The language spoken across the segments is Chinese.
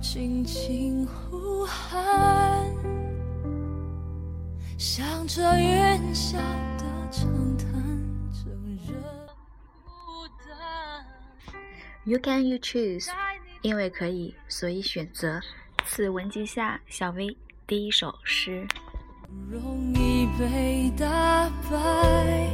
轻轻呼喊，向着远霄的长叹，怎孤单？You can you choose，因为可以，所以选择。此文集下小薇第一首诗。容易被打败。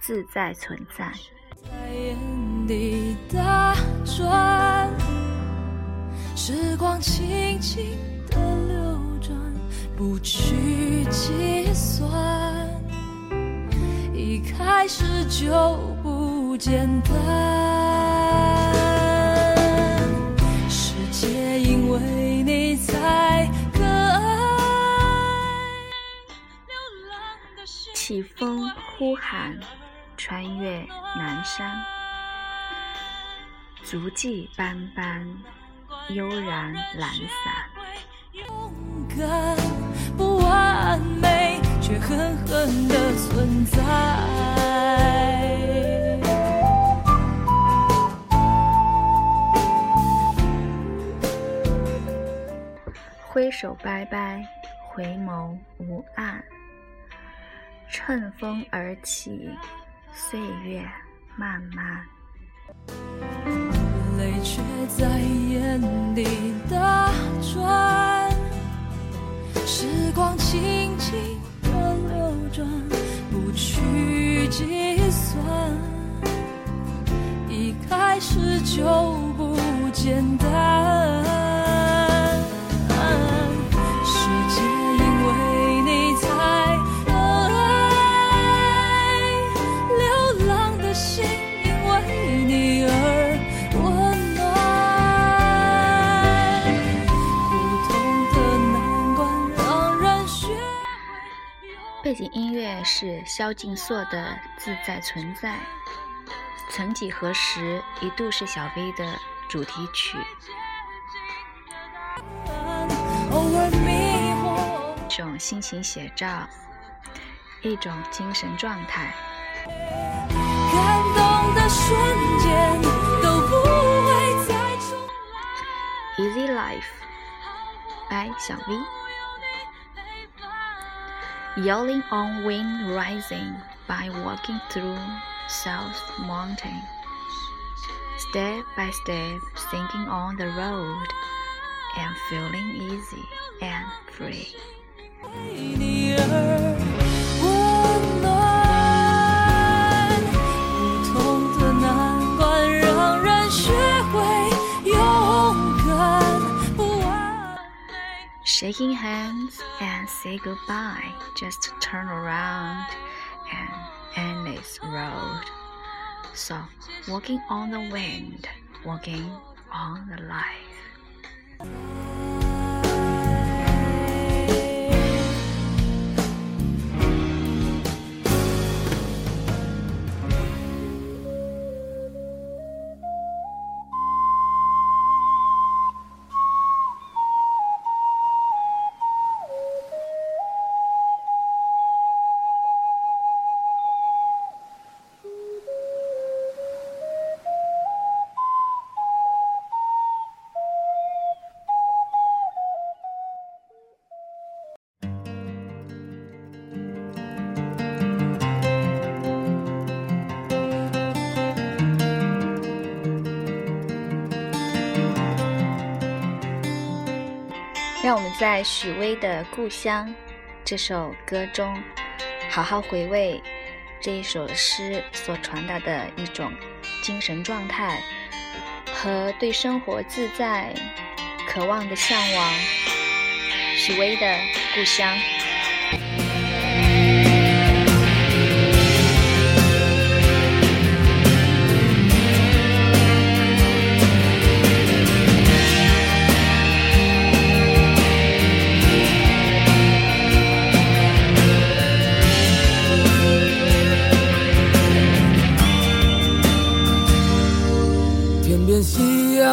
自在存在。在眼底打转。时光轻轻的流转，不去计算，一开始就不简单。世界因为你才可爱。流浪的心起风呼喊，穿越南山，足迹斑斑，悠然懒散。不完美，却狠狠的存在。挥手拜拜，回眸无岸。乘风而起，岁月漫漫。泪却在眼底打转，时光轻轻的流转，不去计算，一开始就不简单。是萧敬硕的《自在存在》，曾几何时一度是小薇的主题曲，一种心情写照，一种精神状态。感动的瞬间都不会再重来。Easy Life by 小 V。Yelling on wind rising by walking through South Mountain. Step by step, sinking on the road and feeling easy and free. Shaking hands and say goodbye. Just turn around and end this road. So, walking on the wind, walking on the life. 让我们在许巍的《故乡》这首歌中，好好回味这一首诗所传达的一种精神状态和对生活自在、渴望的向往。许巍的《故乡》。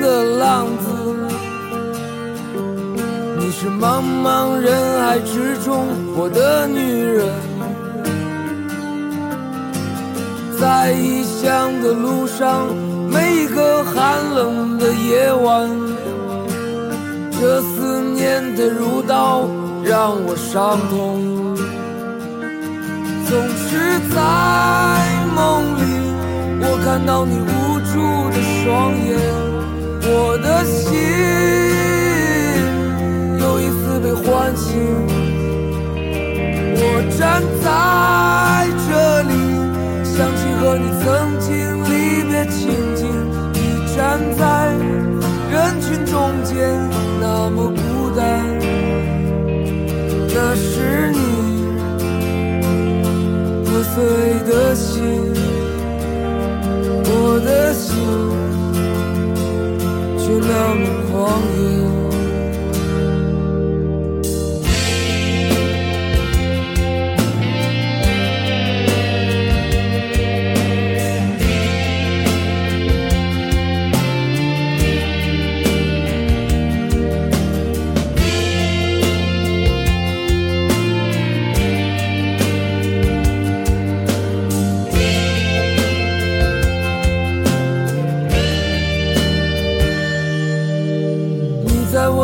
的浪子，你是茫茫人海之中我的女人，在异乡的路上，每一个寒冷的夜晚，这思念的如刀让我伤痛，总是在梦里。我看到你无助的双眼，我的心又一次被唤醒。我站在么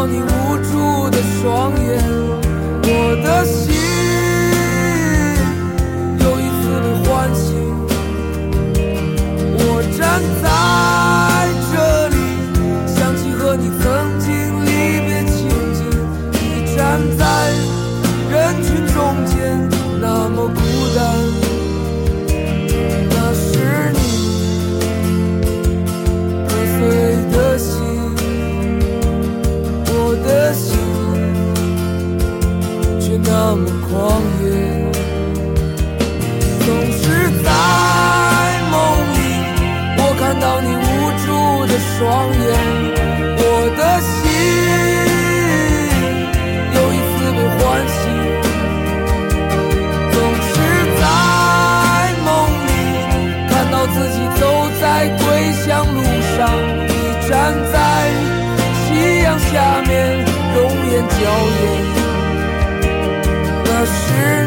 到你无助的双眼我的心双眼我的心又一次被唤醒总是在梦里看到自己走在归乡路上你站在夕阳下面容颜娇艳。那是